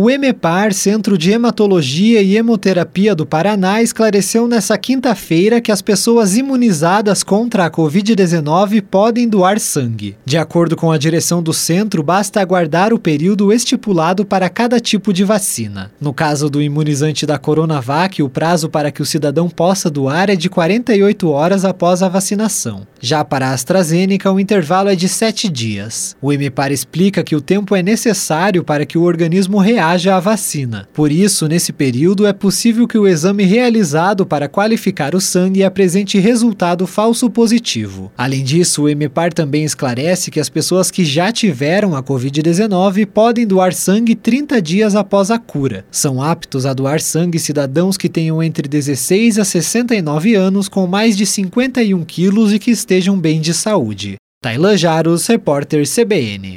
O EMEPAR, Centro de Hematologia e Hemoterapia do Paraná, esclareceu nesta quinta-feira que as pessoas imunizadas contra a Covid-19 podem doar sangue. De acordo com a direção do centro, basta aguardar o período estipulado para cada tipo de vacina. No caso do imunizante da Coronavac, o prazo para que o cidadão possa doar é de 48 horas após a vacinação. Já para a AstraZeneca, o intervalo é de 7 dias. O EMEPAR explica que o tempo é necessário para que o organismo reaja à vacina. Por isso, nesse período, é possível que o exame realizado para qualificar o sangue apresente resultado falso positivo. Além disso, o EMEPAR também esclarece que as pessoas que já tiveram a Covid-19 podem doar sangue 30 dias após a cura. São aptos a doar sangue cidadãos que tenham entre 16 a 69 anos com mais de 51 quilos e que estejam bem de saúde. Tailan Jaros, repórter CBN.